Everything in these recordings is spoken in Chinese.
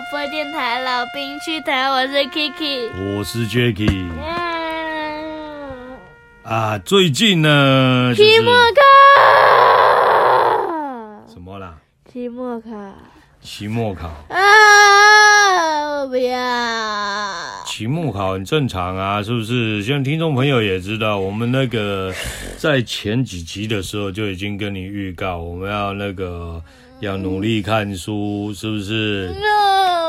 广播电台老兵去谈，我是 Kiki，我是 Jacky。嗯、啊，最近呢，期末考，什么啦？期末考，期末考啊！我不要。期末考很正常啊，是不是？像听众朋友也知道，我们那个 在前几集的时候就已经跟你预告，我们要那个要努力看书，是不是？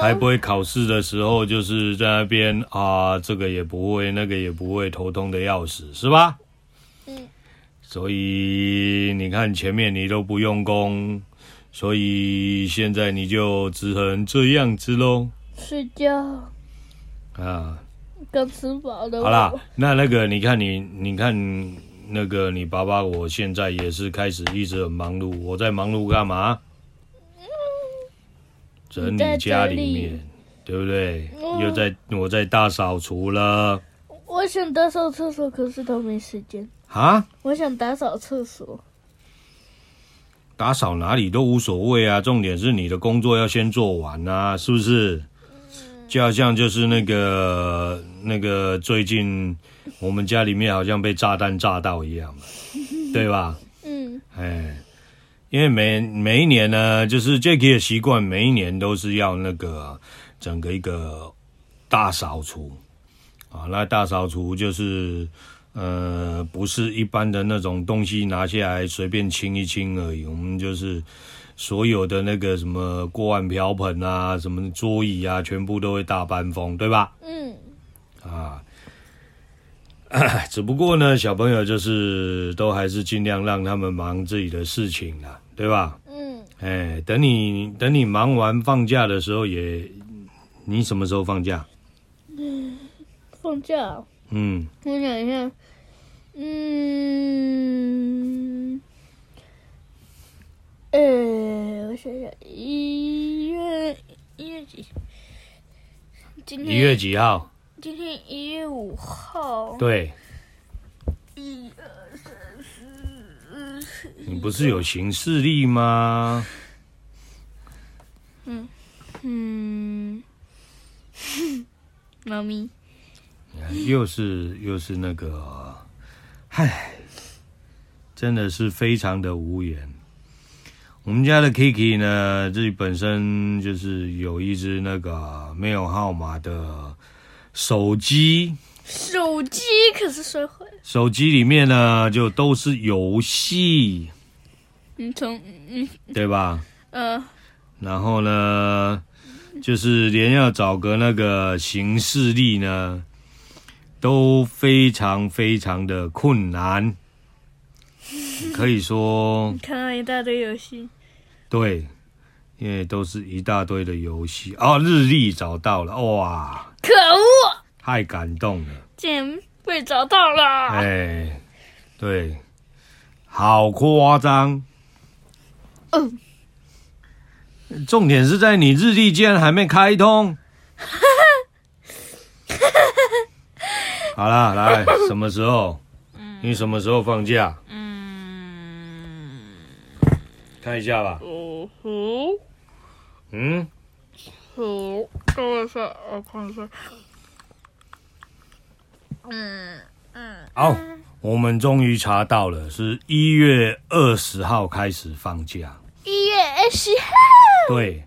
还不会考试的时候，就是在那边啊，这个也不会，那个也不会，头痛的要死，是吧？嗯。所以你看前面你都不用功，所以现在你就只能这样子喽。睡觉。啊，刚吃饱的。好啦，那那个你看你，你看那个你爸爸，我现在也是开始一直很忙碌。我在忙碌干嘛？整理家里面，对不对？嗯、又在我在大扫除了。我想打扫厕所，可是都没时间。啊？我想打扫厕所。打扫哪里都无所谓啊，重点是你的工作要先做完啊，是不是？就好像就是那个那个最近我们家里面好像被炸弹炸到一样嘛，对吧？嗯，哎，因为每每一年呢，就是 Jacky 的习惯，每一年都是要那个整个一个大扫除啊。那大扫除就是呃，不是一般的那种东西拿下来随便清一清而已，我们就是。所有的那个什么锅碗瓢盆啊，什么桌椅啊，全部都会大搬风，对吧？嗯。啊，只不过呢，小朋友就是都还是尽量让他们忙自己的事情啦，对吧？嗯。哎，等你等你忙完放假的时候也，你什么时候放假？嗯，放假。嗯。我想一下。嗯。呃、欸，我想想，一月一月几？今天一月几号？今天一月五号。对。一二三四四。你不是有行事历吗？嗯嗯。猫咪。又是又是那个，唉，真的是非常的无言。我们家的 Kiki 呢，自己本身就是有一只那个没有号码的手机。手机可是摔坏了。手机里面呢，就都是游戏。嗯从嗯，对吧？嗯、呃。然后呢，就是连要找个那个行事历呢，都非常非常的困难。可以说，看到一大堆游戏，对，因为都是一大堆的游戏哦。日历找到了，哇！可恶，太感动了，竟然被找到了。哎，对，好夸张。嗯，重点是在你日历竟然还没开通。好啦，来，什么时候？你什么时候放假？看一下吧。嗯哼。嗯。好，等我一下，我看一下。嗯嗯。好，我们终于查到了，是一月二十号开始放假。一月二十号。对。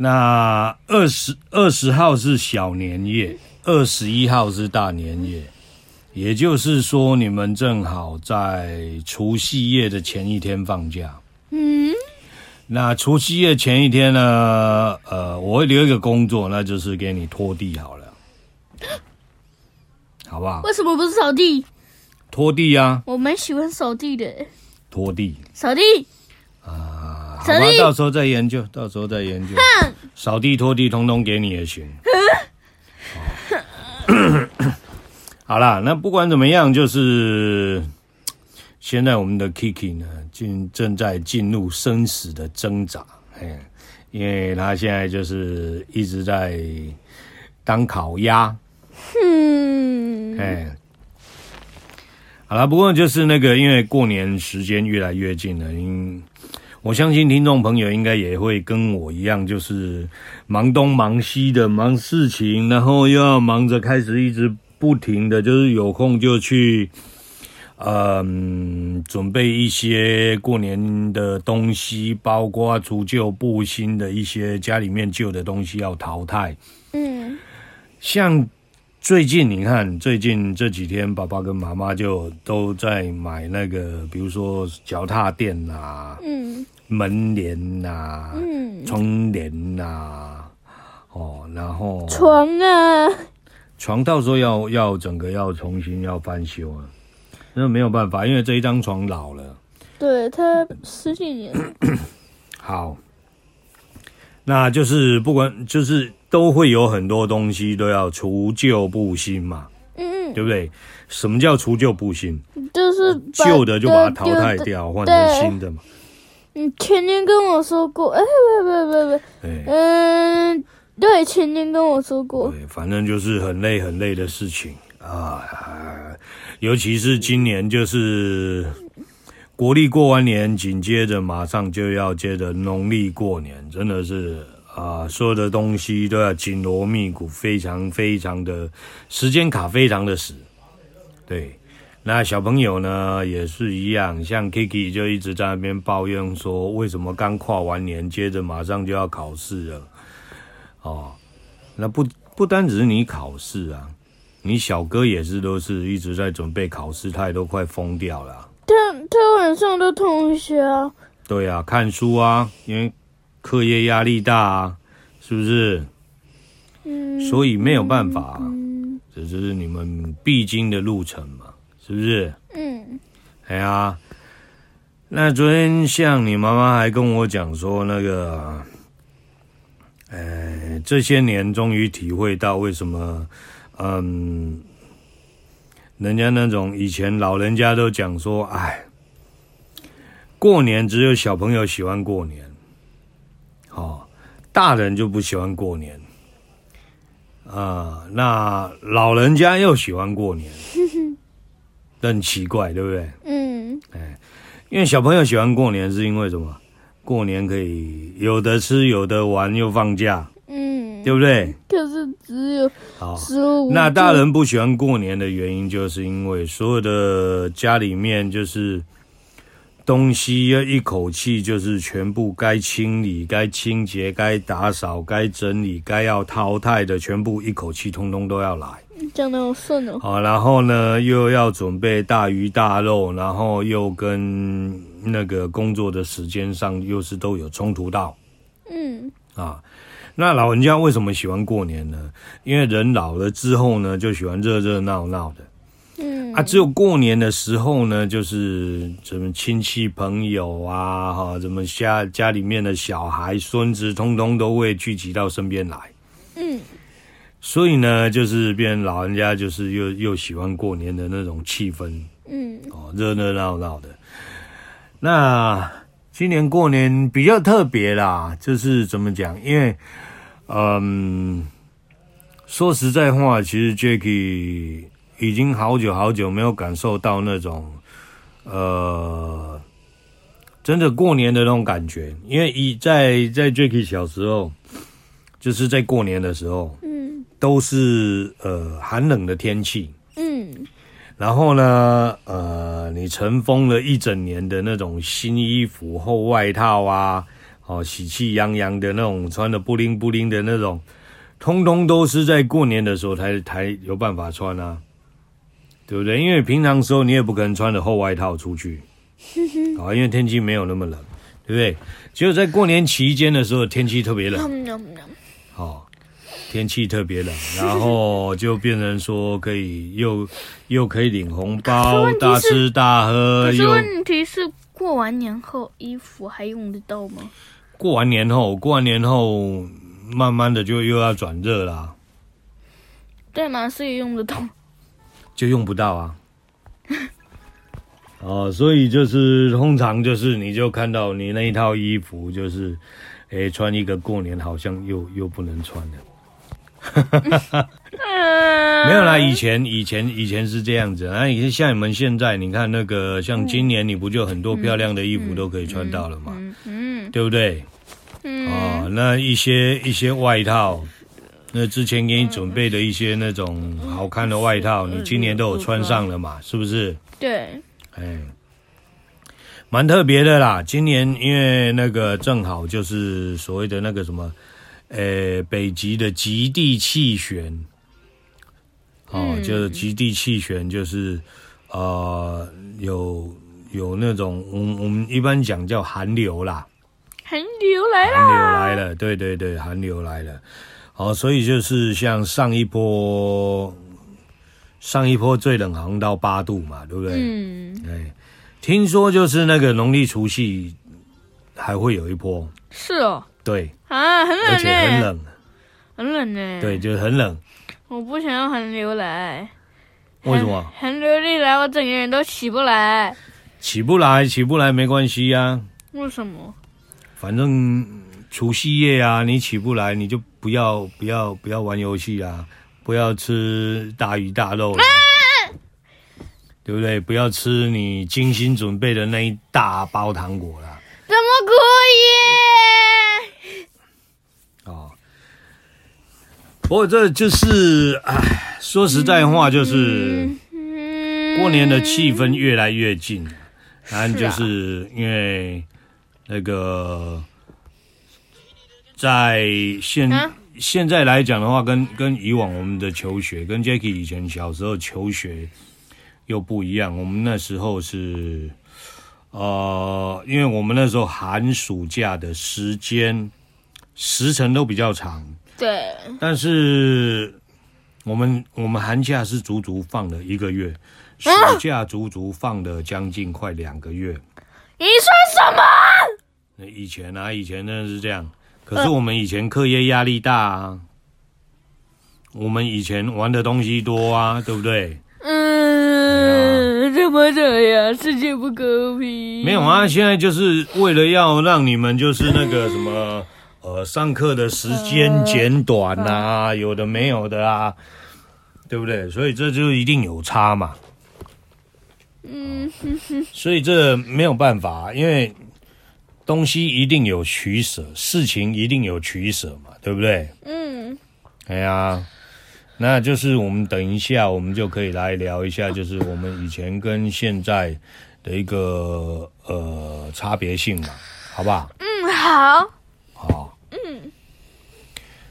那二十二十号是小年夜，二十一号是大年夜，也就是说，你们正好在除夕夜的前一天放假。嗯，那除夕夜前一天呢？呃，我会留一个工作，那就是给你拖地好了，好不好？为什么不是扫地？拖地啊！我蛮喜欢扫地的。拖地，扫地啊！好吧，到时候再研究，到时候再研究。扫地、拖地，通通给你也行。好啦，那不管怎么样，就是。现在我们的 Kiki 呢，进正在进入生死的挣扎，哎，因为他现在就是一直在当烤鸭，嗯，哎，好了，不过就是那个，因为过年时间越来越近了，因我相信听众朋友应该也会跟我一样，就是忙东忙西的忙事情，然后又要忙着开始一直不停的就是有空就去，嗯，准备一些过年的东西，包括除旧布新的一些家里面旧的东西要淘汰。嗯，像。最近你看，最近这几天，爸爸跟妈妈就都在买那个，比如说脚踏垫呐，嗯，门帘呐，嗯，窗帘呐，哦，然后床啊，床到时候要要整个要重新要翻修啊，那没有办法，因为这一张床老了，对，它十几年。好，那就是不管就是。都会有很多东西都要除旧布新嘛，嗯嗯，对不对？什么叫除旧布新？就是旧的就把它淘汰掉，换成新的嘛。你前年跟我说过，哎，不不不不，嗯，对，前年跟我说过。对，反正就是很累很累的事情啊，尤其是今年就是国历过完年，紧接着马上就要接着农历过年，真的是。啊，所有的东西都要紧锣密鼓，非常非常的时间卡，非常的死。对，那小朋友呢也是一样，像 Kiki 就一直在那边抱怨说，为什么刚跨完年，接着马上就要考试了？哦，那不不单只是你考试啊，你小哥也是都是一直在准备考试，他也都快疯掉了。他他晚上都通宵。对啊，看书啊，因为。课业压力大啊，是不是？嗯，所以没有办法啊，嗯，这就是你们必经的路程嘛，是不是？嗯，哎呀，那昨天像你妈妈还跟我讲说，那个，呃，这些年终于体会到为什么，嗯，人家那种以前老人家都讲说，哎，过年只有小朋友喜欢过年。哦，大人就不喜欢过年，啊、呃，那老人家又喜欢过年，很奇怪，对不对？嗯，哎，因为小朋友喜欢过年，是因为什么？过年可以有的吃，有的玩，又放假，嗯，对不对？可是只有好，那大人不喜欢过年的原因，就是因为所有的家里面就是。东西要一口气，就是全部该清理、该清洁、该打扫、该整理、该要淘汰的，全部一口气通通都要来。讲得好顺哦。好，然后呢，又要准备大鱼大肉，然后又跟那个工作的时间上又是都有冲突到。嗯。啊，那老人家为什么喜欢过年呢？因为人老了之后呢，就喜欢热热闹闹的。嗯啊，只有过年的时候呢，就是什么亲戚朋友啊，哈，什么家家里面的小孩、孙子，通通都会聚集到身边来。嗯，所以呢，就是变老人家就是又又喜欢过年的那种气氛。嗯，哦，热热闹闹的。那今年过年比较特别啦，就是怎么讲？因为，嗯，说实在话，其实 Jacky。已经好久好久没有感受到那种，呃，真的过年的那种感觉。因为以在在 Jacky 小时候，就是在过年的时候，嗯，都是呃寒冷的天气，嗯，然后呢，呃，你尘封了一整年的那种新衣服、厚外套啊，哦，喜气洋洋的那种，穿的布灵布灵的那种，通通都是在过年的时候才才有办法穿啊。对不对？因为平常时候你也不可能穿着厚外套出去，啊，因为天气没有那么冷，对不对？只有在过年期间的时候，天气特别冷，好，天气特别冷，然后就变成说可以又又可以领红包，大吃大喝。可是问题是，过完年后衣服还用得到吗？过完年后，过完年后，慢慢的就又要转热啦。对吗？所以用得到。就用不到啊，哦，所以就是通常就是你就看到你那一套衣服就是，哎，穿一个过年好像又又不能穿了，没有啦，以前以前以前是这样子啊。你像你们现在，你看那个，像今年你不就很多漂亮的衣服都可以穿到了嘛？嗯，嗯对不对？嗯，哦，那一些一些外套，那之前给你准备的一些那种好看的外套，你今年都有穿上了嘛？是不是？对。哎，蛮特别的啦。今年因为那个正好就是所谓的那个什么，呃，北极的极地气旋。哦，就是极地气旋，就是呃，有有那种，我我们一般讲叫寒流啦，寒流来了，寒流来了，对对对，寒流来了。哦，所以就是像上一波，上一波最冷好像到八度嘛，对不对？嗯，哎，听说就是那个农历除夕还会有一波，是哦，对啊，很冷，而且很冷，很冷呢，对，就是很冷。我不想要寒流来，为什么？寒流一来，我整个人都起不来。起不来，起不来没关系呀。为什么？反正除夕夜啊，你起不来，你就不要不要不要玩游戏啊，不要吃大鱼大肉，啊，对不对？不要吃你精心准备的那一大包糖果啦。怎么可以？哦不过这就是，唉，说实在话，就是过年的气氛越来越近，然后就是因为那个在现现在来讲的话，跟跟以往我们的求学，跟 Jacky 以前小时候求学又不一样。我们那时候是，呃，因为我们那时候寒暑假的时间时程都比较长。对，但是我们我们寒假是足足放了一个月，暑假足足放了将近快两个月。你说什么？那以前啊，以前真的是这样。可是我们以前课业压力大啊，我们以前玩的东西多啊，对不对？嗯，怎么这样？世界不公平。没有啊，现在就是为了要让你们就是那个什么。呃，上课的时间减短呐、啊，有的没有的啊，对不对？所以这就一定有差嘛。嗯哼哼。所以这没有办法，因为东西一定有取舍，事情一定有取舍嘛，对不对？嗯。哎呀，那就是我们等一下，我们就可以来聊一下，就是我们以前跟现在的一个呃差别性嘛，好不好？嗯，好。好，嗯，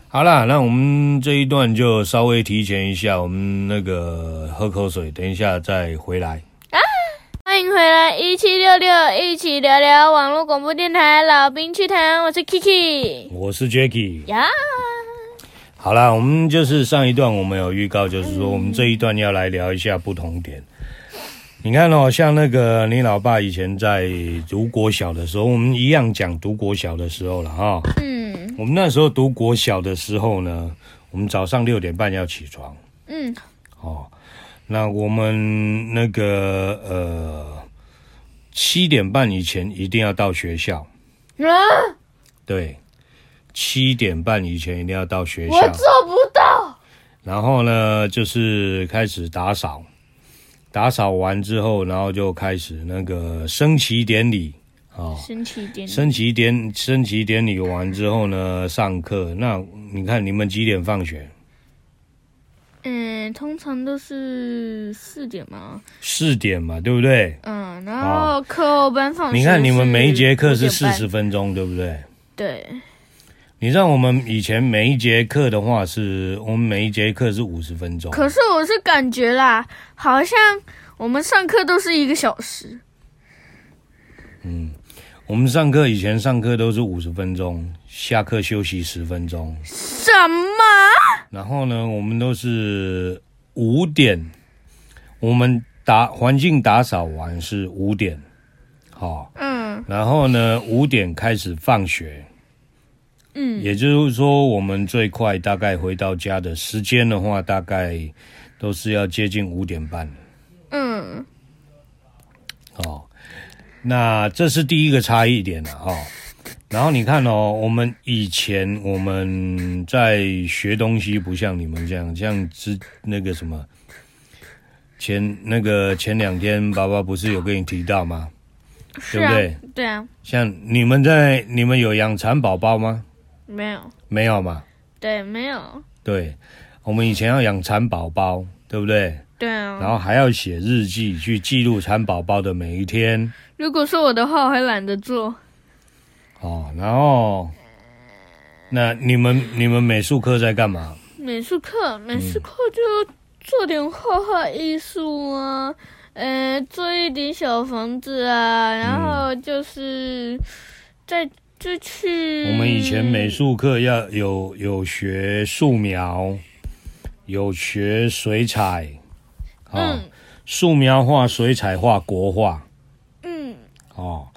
好啦，那我们这一段就稍微提前一下，我们那个喝口水，等一下再回来。啊，欢迎回来，一七六六，一起聊聊网络广播电台，老兵趣谈，我是 Kiki，我是 Jacky。呀，好啦，我们就是上一段我们有预告，就是说我们这一段要来聊一下不同点。你看哦，像那个你老爸以前在读国小的时候，我们一样讲读国小的时候了哈。嗯，我们那时候读国小的时候呢，我们早上六点半要起床。嗯，哦，那我们那个呃七点半以前一定要到学校。啊？对，七点半以前一定要到学校。我做不到。然后呢，就是开始打扫。打扫完之后，然后就开始那个升旗典礼啊，升旗典礼，升旗典升旗典礼完之后呢，上课。那你看你们几点放学？嗯，通常都是四点嘛。四点嘛，对不对？嗯，然后课后班放学。你看你们每一节课是四十分钟，对不对？对。你知道我们以前每一节课的话是，我们每一节课是五十分钟。可是我是感觉啦，好像我们上课都是一个小时。嗯，我们上课以前上课都是五十分钟，下课休息十分钟。什么？然后呢，我们都是五点，我们打环境打扫完是五点，好，嗯，然后呢，五点开始放学。嗯，也就是说，我们最快大概回到家的时间的话，大概都是要接近五点半。嗯，哦，那这是第一个差异点了哈。然后你看哦，我们以前我们在学东西，不像你们这样，像之那个什么前那个前两天，爸爸不是有跟你提到吗？啊，对不对？对啊。像你们在你们有养蚕宝宝吗？没有。没有嘛？对，没有。对，我们以前要养蚕宝宝，对不对？对啊。然后还要写日记去记录蚕宝宝的每一天。如果是我的话，我还懒得做。哦，然后，那你们你们美术课在干嘛？美术课，美术课就做点画画艺术啊，呃，做一点小房子啊，然后就是再就去。我们以前美术课要有有学素描，有学水彩，哦、嗯，素描画、水彩画、国画，嗯，哦。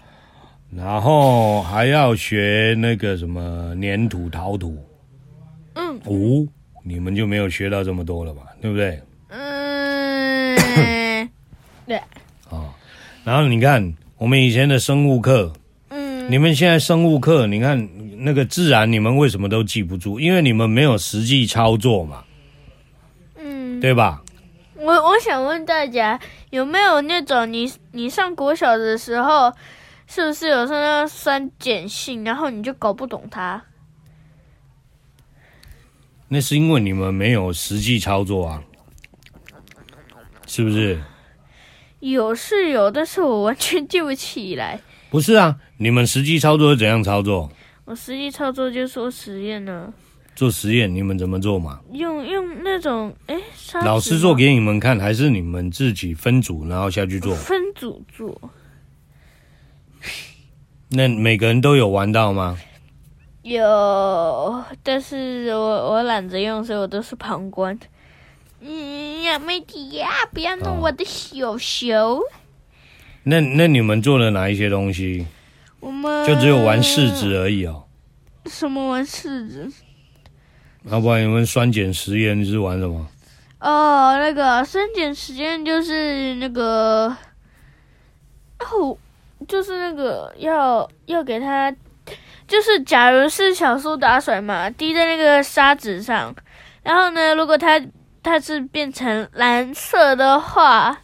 然后还要学那个什么粘土、陶土，嗯，哦，你们就没有学到这么多了吧？对不对？嗯，对。哦，然后你看我们以前的生物课，嗯，你们现在生物课，你看那个自然，你们为什么都记不住？因为你们没有实际操作嘛，嗯，对吧？我我想问大家，有没有那种你你上国小的时候？是不是有时候要算碱性，然后你就搞不懂它？那是因为你们没有实际操作啊，是不是？有是有，但是我完全记不起来。不是啊，你们实际操作是怎样操作？我实际操作就说实验呢。做实验，你们怎么做嘛？用用那种哎，老师做给你们看，还是你们自己分组然后下去做？分组做。那每个人都有玩到吗？有，但是我我懒得用，所以我都是旁观。嗯呀，妹弟呀，不要弄我的小手。那那你们做了哪一些东西？我们就只有玩试纸而已哦。什么玩试纸？要不然你们酸碱实验是玩什么？哦，那个酸碱实验就是那个哦。就是那个要要给它，就是假如是小苏打水嘛，滴在那个砂纸上，然后呢，如果它它是变成蓝色的话，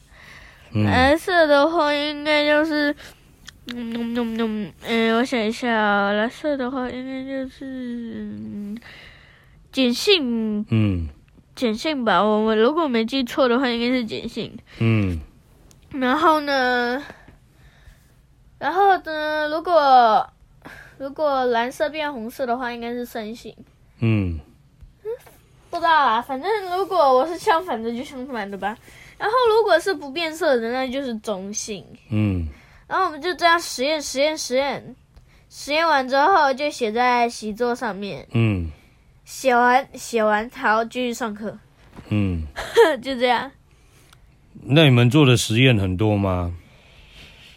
嗯、蓝色的话应该就是，嗯嗯嗯嗯，嗯，我想一下，蓝色的话应该就是碱性，嗯，碱性吧，我我如果没记错的话，应该是碱性，嗯，然后呢？然后呢，如果如果蓝色变红色的话，应该是酸性。嗯，不知道啊，反正如果我是相反的，就相反的吧。然后如果是不变色的，那就是中性。嗯，然后我们就这样实验实验实验，实验完之后就写在习作上面。嗯，写完写完，好，继续上课。嗯，就这样。那你们做的实验很多吗？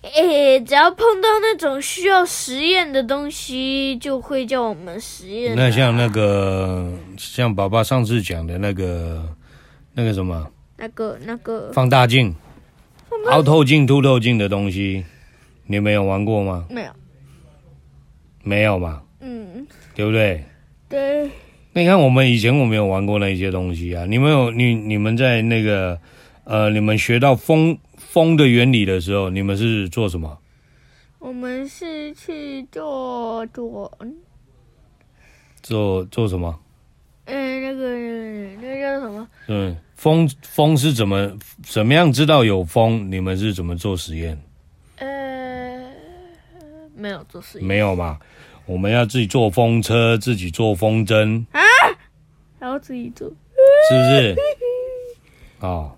诶，只要碰到那种需要实验的东西，就会叫我们实验。那像那个，像爸爸上次讲的那个，那个什么？那个那个放大镜、凹透镜、凸透镜的东西，你没有玩过吗？没有，没有嘛？嗯，对不对？对。那你看，我们以前我们有玩过那些东西啊。你们有你你们在那个呃，你们学到风。风的原理的时候，你们是做什么？我们是去做做做做什么？嗯，那个那个叫什么？嗯，风风是怎么怎么样知道有风？你们是怎么做实验？呃，没有做实验，没有嘛？我们要自己做风车，自己做风筝啊，还要自己做，是不是？哦。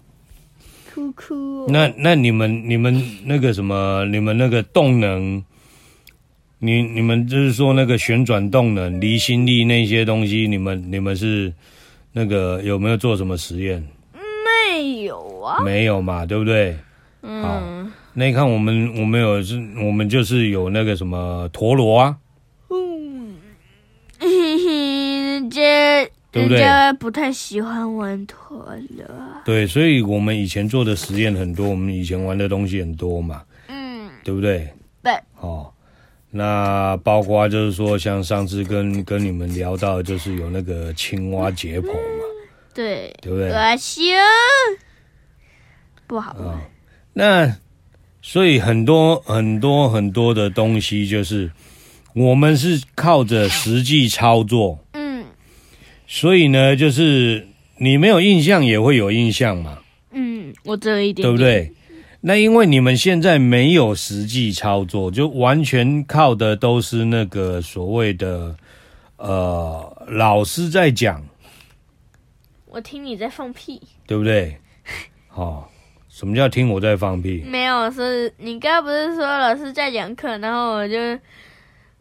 哭哭、哦。那那你们你们那个什么，你们那个动能，你你们就是说那个旋转动能、离心力那些东西，你们你们是那个有没有做什么实验？没有啊。没有嘛，对不对？嗯。好，那你看我们我们有是，我们就是有那个什么陀螺啊。嗯。嘿嘿，这。对不对？人家不太喜欢玩陀螺。对，所以我们以前做的实验很多，我们以前玩的东西很多嘛。嗯，对不对？对。哦，那包括就是说，像上次跟跟你们聊到，就是有那个青蛙解剖嘛，对，对不对？恶心，不好。玩、哦，那所以很多很多很多的东西，就是我们是靠着实际操作，嗯，所以呢，就是你没有印象也会有印象嘛，嗯，我只有一点点，对不对？那因为你们现在没有实际操作，就完全靠的都是那个所谓的呃老师在讲。我听你在放屁，对不对？哦，什么叫听我在放屁？没有，是你刚刚不是说老师在讲课，然后我就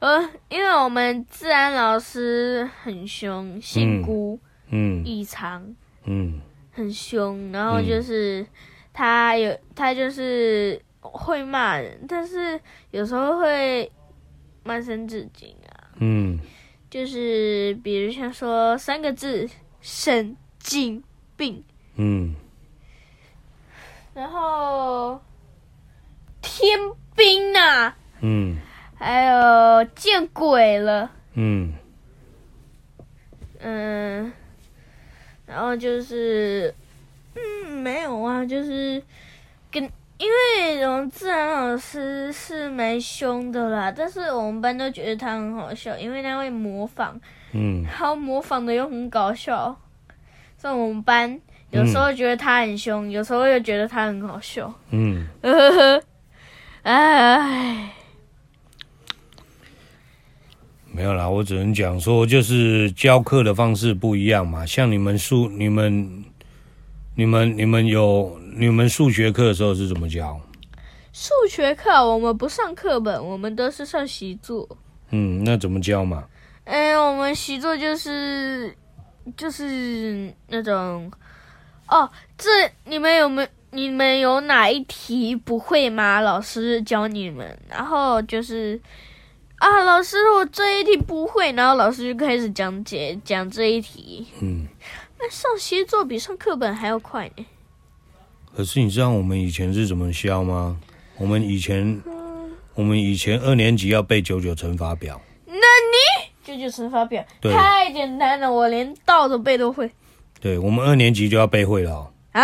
呃，因为我们自然老师很凶，姓辜，嗯，异常，嗯，很凶，然后就是。嗯他有，他就是会骂人，但是有时候会骂声至今啊。嗯，就是比如像说三个字“神经病”。嗯，然后天兵啊。嗯，还有见鬼了。嗯，嗯，然后就是。嗯，没有啊，就是跟因为我们自然老师是蛮凶的啦，但是我们班都觉得他很好笑，因为他会模仿，嗯，然后模仿的又很搞笑，所以我们班有时候觉得他很凶，嗯、有时候又觉得他很好笑，嗯，呵呵呵，哎，没有啦，我只能讲说，就是教课的方式不一样嘛，像你们数你们。你们你们有你们数学课的时候是怎么教？数学课我们不上课本，我们都是上习作。嗯，那怎么教嘛？哎，我们习作就是就是那种哦，这你们有没有你们有哪一题不会吗？老师教你们，然后就是啊，老师我这一题不会，然后老师就开始讲解讲这一题。嗯。那上习作比上课本还要快呢。可是你知道我们以前是怎么教吗？我们以前，嗯、我们以前二年级要背九九乘法表。那你九九乘法表太简单了，我连倒着背都会。对，我们二年级就要背会了哦。啊？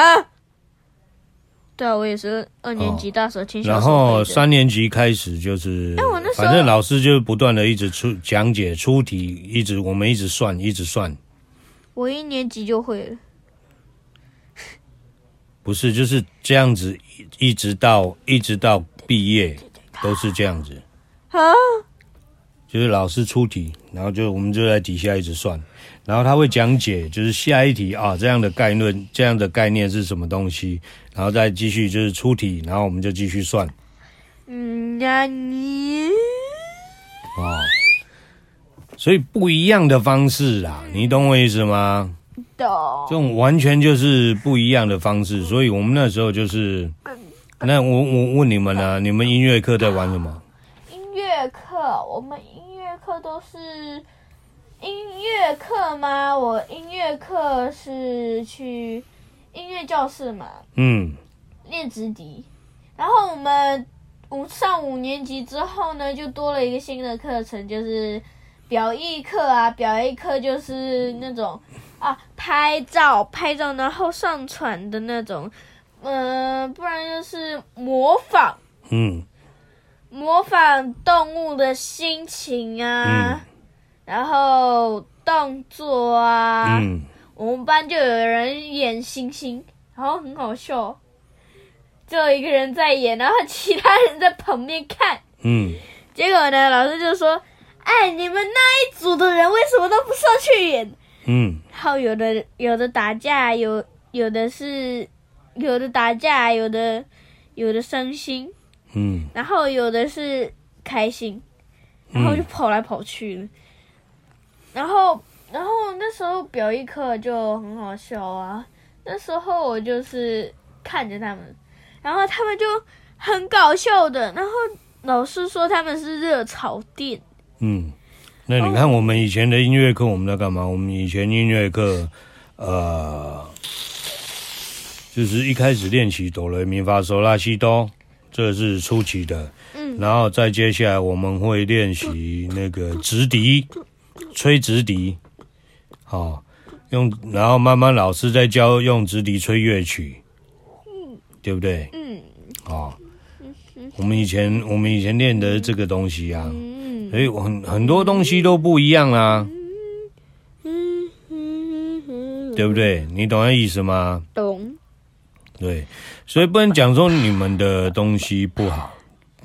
对啊，我也是二年级大手牵小手、哦、然后三年级开始就是，哎，我那时候反正老师就不断的一直出讲解出题，一直我们一直算，一直算。我一年级就会了，不是就是这样子，一直到一直到毕业都是这样子啊。就是老师出题，然后就我们就在底下一直算，然后他会讲解，就是下一题啊这样的概论，这样的概念是什么东西，然后再继续就是出题，然后我们就继续算。嗯，那你哦。所以不一样的方式啊，你懂我意思吗？懂。这种完全就是不一样的方式，所以我们那时候就是，那我我问你们呢、啊，你们音乐课在玩什么？音乐课，我们音乐课都是音乐课吗？我音乐课是去音乐教室嘛，嗯，练直笛。然后我们五上五年级之后呢，就多了一个新的课程，就是。表艺课啊，表艺课就是那种啊，拍照拍照，然后上传的那种，嗯、呃，不然就是模仿，嗯，模仿动物的心情啊，嗯、然后动作啊，嗯，我们班就有人演星星，然后很好笑，就有一个人在演，然后其他人在旁边看，嗯，结果呢，老师就说。哎，你们那一组的人为什么都不上去演？嗯，然后有的有的打架，有有的是有的打架，有的有的伤心，嗯，然后有的是开心，然后就跑来跑去，嗯、然后然后那时候表演课就很好笑啊，那时候我就是看着他们，然后他们就很搞笑的，然后老师说他们是热炒店。嗯，那你看我们以前的音乐课，我们在干嘛？我们以前音乐课，呃，就是一开始练习哆来咪发嗦拉西哆，这是初级的。嗯，然后再接下来我们会练习那个直笛，吹直笛，好，用然后慢慢老师在教用直笛吹乐曲，嗯，对不对？嗯，哦，我们以前我们以前练的这个东西啊，嗯，所以很很多东西都不一样啊，嗯嗯嗯，对不对？你懂那意思吗？懂。对，所以不能讲说你们的东西不好，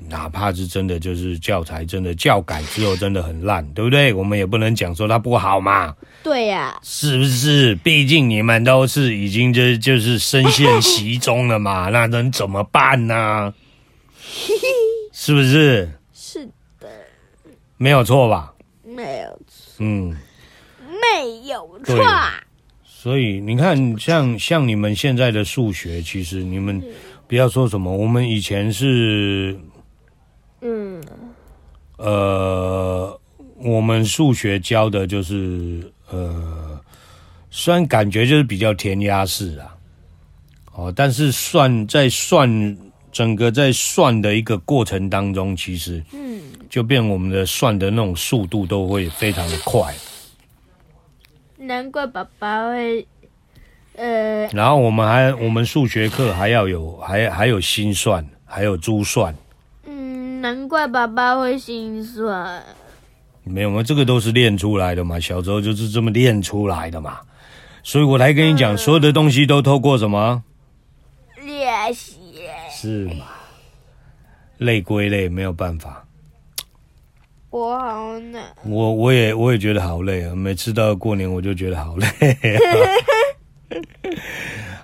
哪怕是真的就是教材真的教改之后真的很烂，对不对？我们也不能讲说它不好嘛。对呀、啊，是不是？毕竟你们都是已经就就是深陷其中了嘛，那能怎么办呢？是不是？是的，没有错吧？没有错，嗯，没有错。所以你看，像像你们现在的数学，其实你们不要说什么，我们以前是，嗯，呃，我们数学教的就是，呃，虽然感觉就是比较填鸭式啊，哦，但是算在算整个在算的一个过程当中，其实，嗯，就变我们的算的那种速度都会非常的快。难怪爸爸会，呃，然后我们还我们数学课还要有还还有心算，还有珠算。嗯，难怪爸爸会心酸。没有吗？这个都是练出来的嘛，小时候就是这么练出来的嘛。所以我来跟你讲，嗯、所有的东西都透过什么练习？是嘛？累归累，没有办法。我好难，我我也我也觉得好累啊！每次到过年我就觉得好累，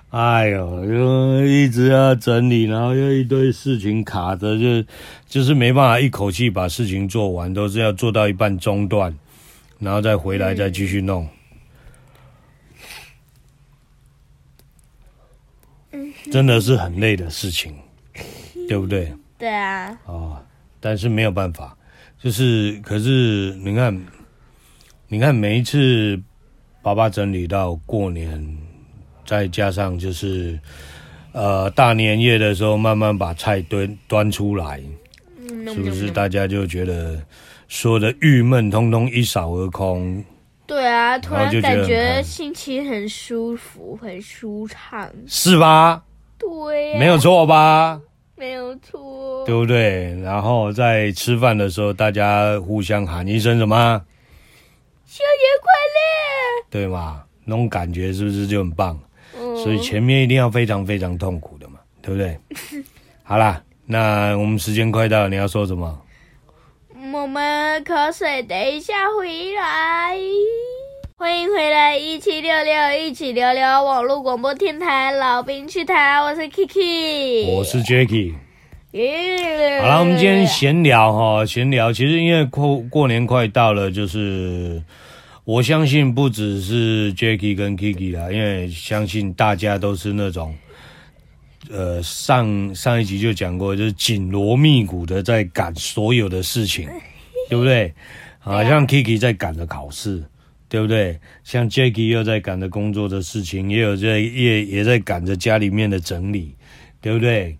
哎呦，就一直要整理，然后又一堆事情卡着，就就是没办法一口气把事情做完，都是要做到一半中断，然后再回来再继续弄，嗯，真的是很累的事情，对不对？对啊。哦，但是没有办法。就是，可是你看，你看每一次爸爸整理到过年，再加上就是呃大年夜的时候，慢慢把菜端端出来，是不是大家就觉得所有的郁闷通通一扫而空？对啊，突然感觉心情很舒服，很舒畅，是吧？对啊，没有错吧？没有错，对不对？然后在吃饭的时候，大家互相喊一声什么？新年快乐，对吗？那种感觉是不是就很棒？嗯，所以前面一定要非常非常痛苦的嘛，对不对？好啦，那我们时间快到了，你要说什么？我们口水等一下回来。欢迎回来，一七六六，一起聊聊网络广播电台，老兵趣谈，我是 Kiki，我是 Jacky。好了，我们今天闲聊哈，闲聊。其实因为过过年快到了，就是我相信不只是 Jacky 跟 Kiki 啦，因为相信大家都是那种，呃，上上一集就讲过，就是紧锣密鼓的在赶所有的事情，对不对？好像 Kiki 在赶着考试。对不对？像 Jacky 又在赶着工作的事情，也有在也也在赶着家里面的整理，对不对？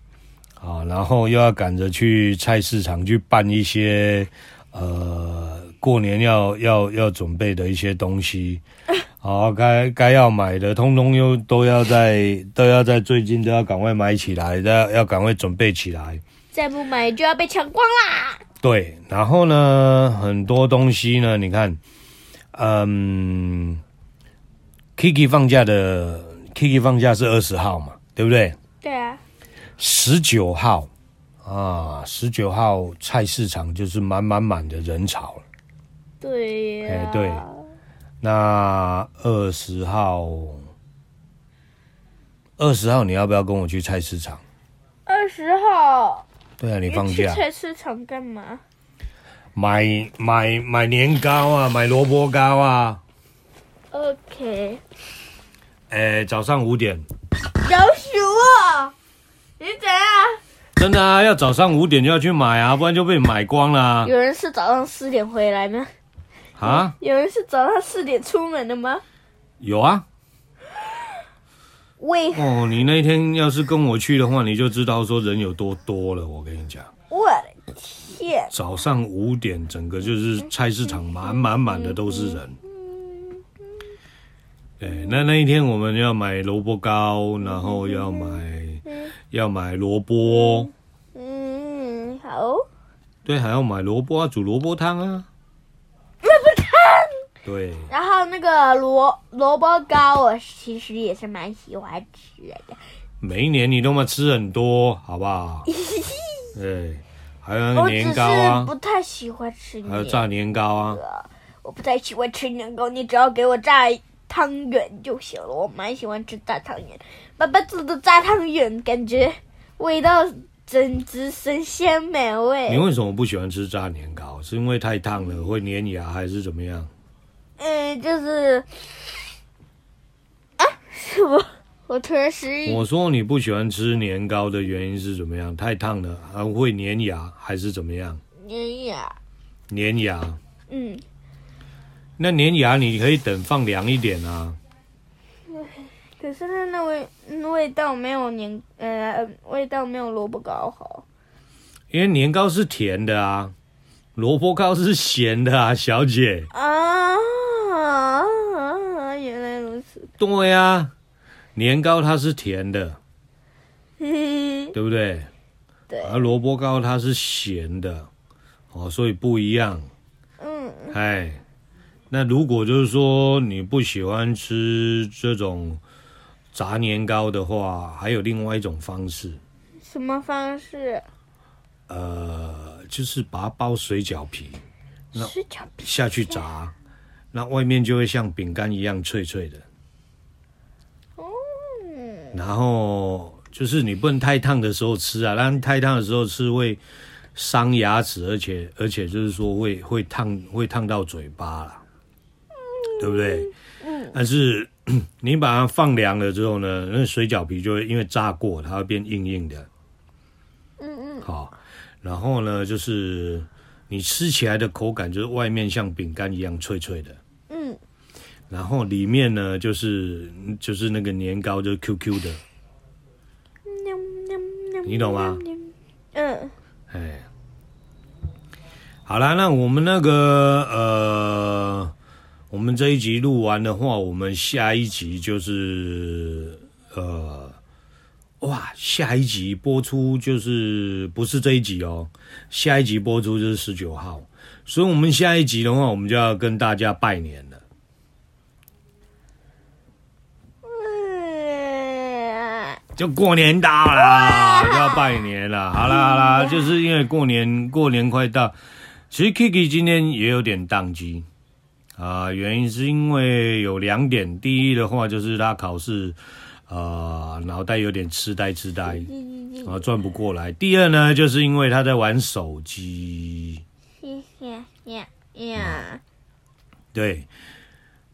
啊，然后又要赶着去菜市场去办一些呃过年要要要准备的一些东西，好，该该要买的，通通又都要在 都要在最近都要赶快买起来，要要赶快准备起来，再不买就要被抢光啦。对，然后呢，很多东西呢，你看。嗯，Kiki 放假的 Kiki 放假是二十号嘛，对不对？对啊。十九号啊，十九号菜市场就是满满满的人潮了。对呀、啊。哎，对。那二十号，二十号你要不要跟我去菜市场？二十号。对啊，你放假。去菜市场干嘛？买买买年糕啊，买萝卜糕啊。OK。哎，早上五点。老鼠啊！你怎样？真的啊，要早上五点就要去买啊，不然就被买光了啊。有人是早上四点回来吗？啊？有人是早上四点出门的吗？有啊。为。哦，你那天要是跟我去的话，你就知道说人有多多了。我跟你讲。我的天，早上五点，整个就是菜市场满满满的都是人。对，那那一天我们要买萝卜糕，然后要买要买萝卜。嗯，好。对，还要买萝卜啊，煮萝卜汤啊。对。然后那个萝萝卜糕，我其实也是蛮喜欢吃的。每一年你都嘛吃很多，好不好？对，还有那个年糕啊。不太喜欢吃年糕。还有炸年糕啊。我不太喜欢吃年糕，你只要给我炸汤圆就行了。我蛮喜欢吃炸汤圆，爸爸做的炸汤圆感觉味道简直神仙美味。你为什么不喜欢吃炸年糕？是因为太烫了会粘牙，还是怎么样？嗯，就是啊什么？我突然失忆。我说你不喜欢吃年糕的原因是怎么样？太烫了，还会粘牙，还是怎么样？粘牙。粘牙。嗯。那粘牙你可以等放凉一点啊。可是它那味味道没有年呃味道没有萝卜糕好。因为年糕是甜的啊，萝卜糕是咸的啊，小姐。啊，啊原来如此。对呀、年糕它是甜的，对不对？对。而萝卜糕它是咸的，哦，所以不一样。嗯。哎，那如果就是说你不喜欢吃这种炸年糕的话，还有另外一种方式。什么方式？呃，就是把它包水饺皮，水饺皮下去炸，那外面就会像饼干一样脆脆的。然后就是你不能太烫的时候吃啊，让太烫的时候吃会伤牙齿，而且而且就是说会会烫会烫到嘴巴啦，对不对？嗯。但是 你把它放凉了之后呢，那水饺皮就会因为炸过，它会变硬硬的。嗯嗯。好，然后呢，就是你吃起来的口感就是外面像饼干一样脆脆的。然后里面呢，就是就是那个年糕，就是 QQ 的，你懂吗？嗯，哎，好啦，那我们那个呃，我们这一集录完的话，我们下一集就是呃，哇，下一集播出就是不是这一集哦，下一集播出就是十九号，所以我们下一集的话，我们就要跟大家拜年了。就过年到了，就要拜年了。好啦好啦，就是因为过年过年快到，其实 Kiki 今天也有点宕机啊。原因是因为有两点，第一的话就是他考试，呃，脑袋有点痴呆痴呆，啊，转不过来。第二呢，就是因为他在玩手机。谢谢呀呀。对。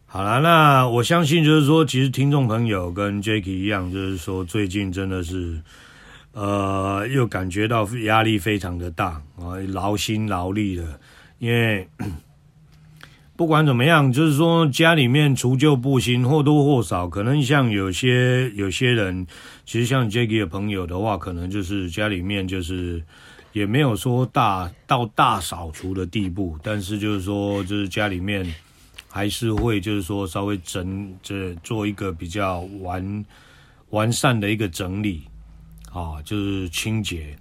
好了，那我相信就是说，其实听众朋友跟 Jacky 一样，就是说最近真的是，呃，又感觉到压力非常的大啊，劳心劳力的。因为不管怎么样，就是说家里面除旧布新，或多或少，可能像有些有些人，其实像 Jacky 的朋友的话，可能就是家里面就是也没有说大到大扫除的地步，但是就是说，就是家里面。还是会就是说稍微整这做一个比较完完善的一个整理啊，就是清洁。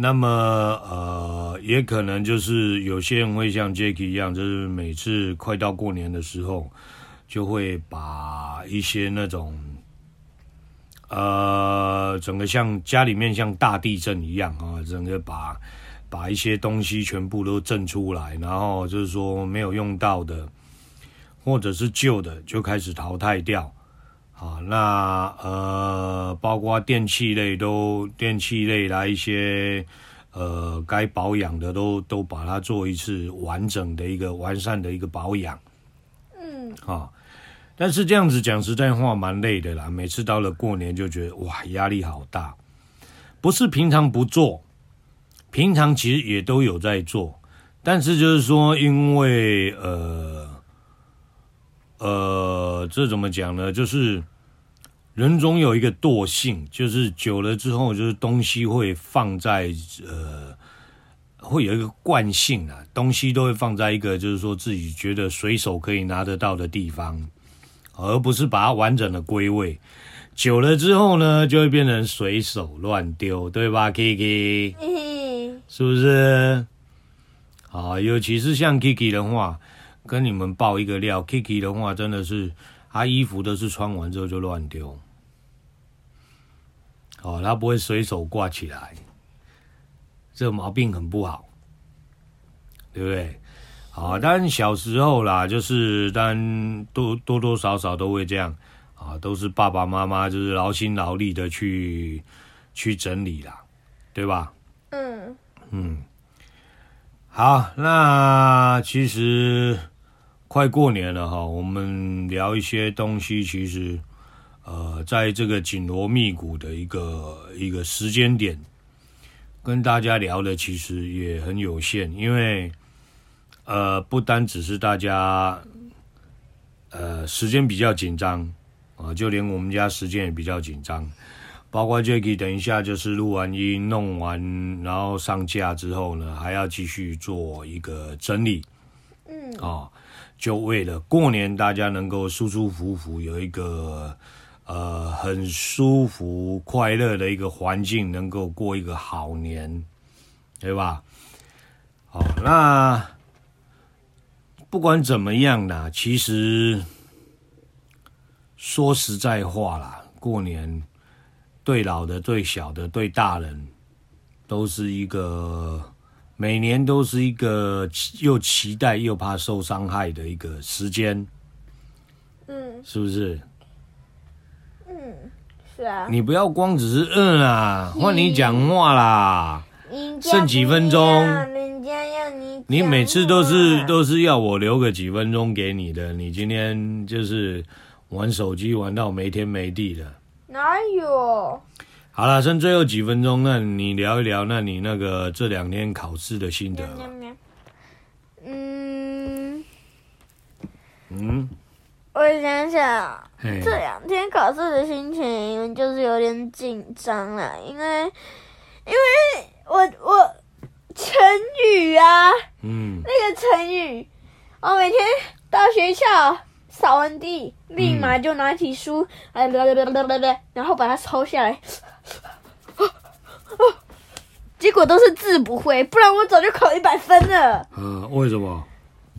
那么呃，也可能就是有些人会像 Jacky 一样，就是每次快到过年的时候，就会把一些那种呃，整个像家里面像大地震一样啊，整个把把一些东西全部都震出来，然后就是说没有用到的。或者是旧的就开始淘汰掉，啊，那呃，包括电器类都电器类来一些呃该保养的都都把它做一次完整的一个完善的一个保养，嗯，啊，但是这样子讲实在话蛮累的啦，每次到了过年就觉得哇压力好大，不是平常不做，平常其实也都有在做，但是就是说因为呃。呃，这怎么讲呢？就是人总有一个惰性，就是久了之后，就是东西会放在呃会有一个惯性啊，东西都会放在一个就是说自己觉得随手可以拿得到的地方，而不是把它完整的归位。久了之后呢，就会变成随手乱丢，对吧，Kiki？是不是？啊，尤其是像 Kiki 的话，跟你们爆一个料，Kiki 的话真的是，他衣服都是穿完之后就乱丢，哦，他不会随手挂起来，这个毛病很不好，对不对？啊，但小时候啦，就是但多多多少少都会这样。啊，都是爸爸妈妈就是劳心劳力的去去整理啦，对吧？嗯嗯，好，那其实快过年了哈，我们聊一些东西，其实呃，在这个紧锣密鼓的一个一个时间点，跟大家聊的其实也很有限，因为呃，不单只是大家呃时间比较紧张。啊，就连我们家时间也比较紧张，包括 Jacky 等一下就是录完音、弄完，然后上架之后呢，还要继续做一个整理。嗯，啊，就为了过年大家能够舒舒服服，有一个呃很舒服、快乐的一个环境，能够过一个好年，对吧？好，那不管怎么样呢，其实。说实在话啦，过年对老的、对小的、对大人，都是一个每年都是一个又期待又怕受伤害的一个时间。嗯，是不是？嗯，是啊。你不要光只是嗯啊，换你讲话啦。剩几分钟？人家要你。你每次都是都是要我留个几分钟给你的，你今天就是。玩手机玩到没天没地的，哪有？好了，剩最后几分钟，那你聊一聊，那你那个这两天考试的心得。嗯嗯，我想想，这两天考试的心情就是有点紧张了，因为因为我我成语啊，嗯，那个成语，我每天到学校。扫完地，立马就拿起书，哎、嗯，然后把它抄下来。结果都是字不会，不然我早就考一百分了。嗯、呃，为什么？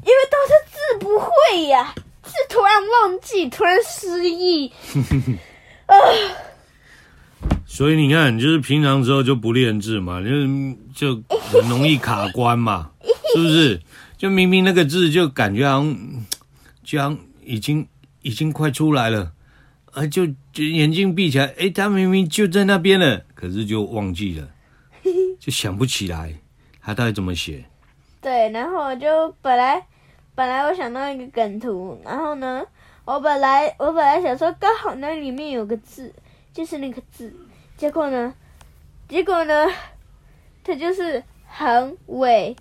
因为都是字不会呀，是突然忘记，突然失忆。呃、所以你看，就是平常时候就不练字嘛，就就很容易卡关嘛，是不是？就明明那个字就感觉好像，就像。已经已经快出来了，啊，就就眼睛闭起来，哎，他明明就在那边了，可是就忘记了，就想不起来他到底怎么写。对，然后我就本来本来我想到一个梗图，然后呢，我本来我本来想说刚好那里面有个字，就是那个字，结果呢，结果呢，它就是横尾，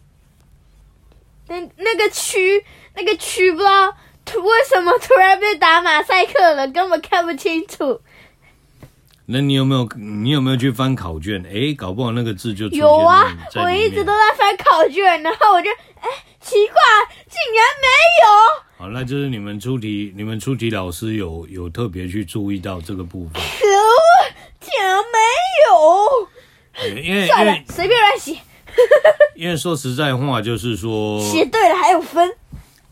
那那个区那个区不知道。为什么突然被打马赛克了？根本看不清楚。那你有没有你有没有去翻考卷？哎，搞不好那个字就有啊！我一直都在翻考卷，然后我就哎，奇怪，竟然没有。好，那就是你们出题，你们出题老师有有特别去注意到这个部分。可恶，竟然没有。因为算了，随便乱写。因为说实在话，就是说写对了还有分。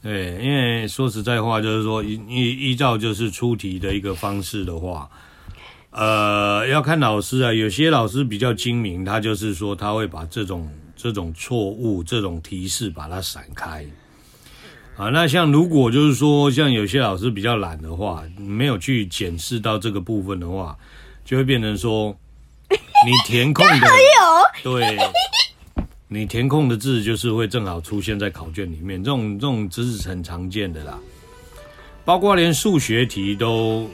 对，因为说实在话，就是说依依依照就是出题的一个方式的话，呃，要看老师啊。有些老师比较精明，他就是说他会把这种这种错误、这种提示把它闪开。啊，那像如果就是说像有些老师比较懒的话，没有去检视到这个部分的话，就会变成说你填空的 对。你填空的字就是会正好出现在考卷里面，这种这种字是很常见的啦，包括连数学题都，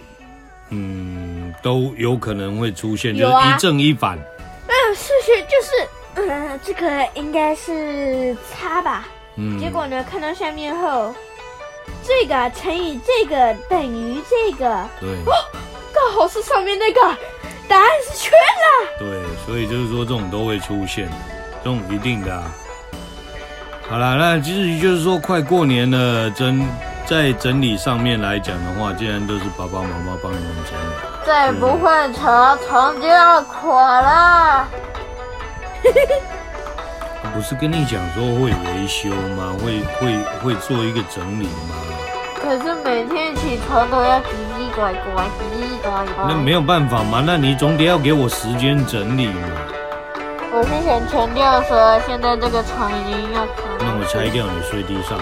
嗯，都有可能会出现，就是一正一反。嗯，数学就是，嗯，这个应该是差吧。嗯。结果呢，看到下面后，这个乘以这个等于这个。对。哦，刚好是上面那个，答案是圈了。对，所以就是说这种都会出现。这种一定的啊，好了，那其实就是说快过年了，整在整理上面来讲的话，既然都是爸爸妈妈帮你们整理，再不换床，床就要垮了。不是跟你讲说会维修吗？会会会做一个整理吗？可是每天起床都要叽叽呱呱，叽叽呱呱。那没有办法嘛，那你总得要给我时间整理嘛。我是想强调说，现在这个床已经要垮了。那我拆掉你睡地上。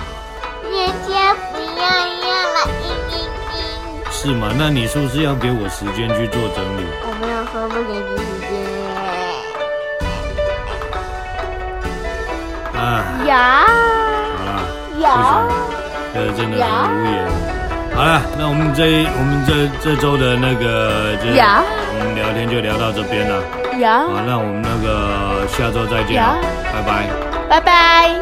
人家不要要了，嘤嘤嘤。是吗？那你是不是要给我时间去做整理？我没有说不给你时间。啊，呀，好了，呀，这真的很无言。好了，那我们这我们这这周的那个就是我们聊天就聊到这边了。呀，好，那我们那个下周再见，拜拜，拜拜。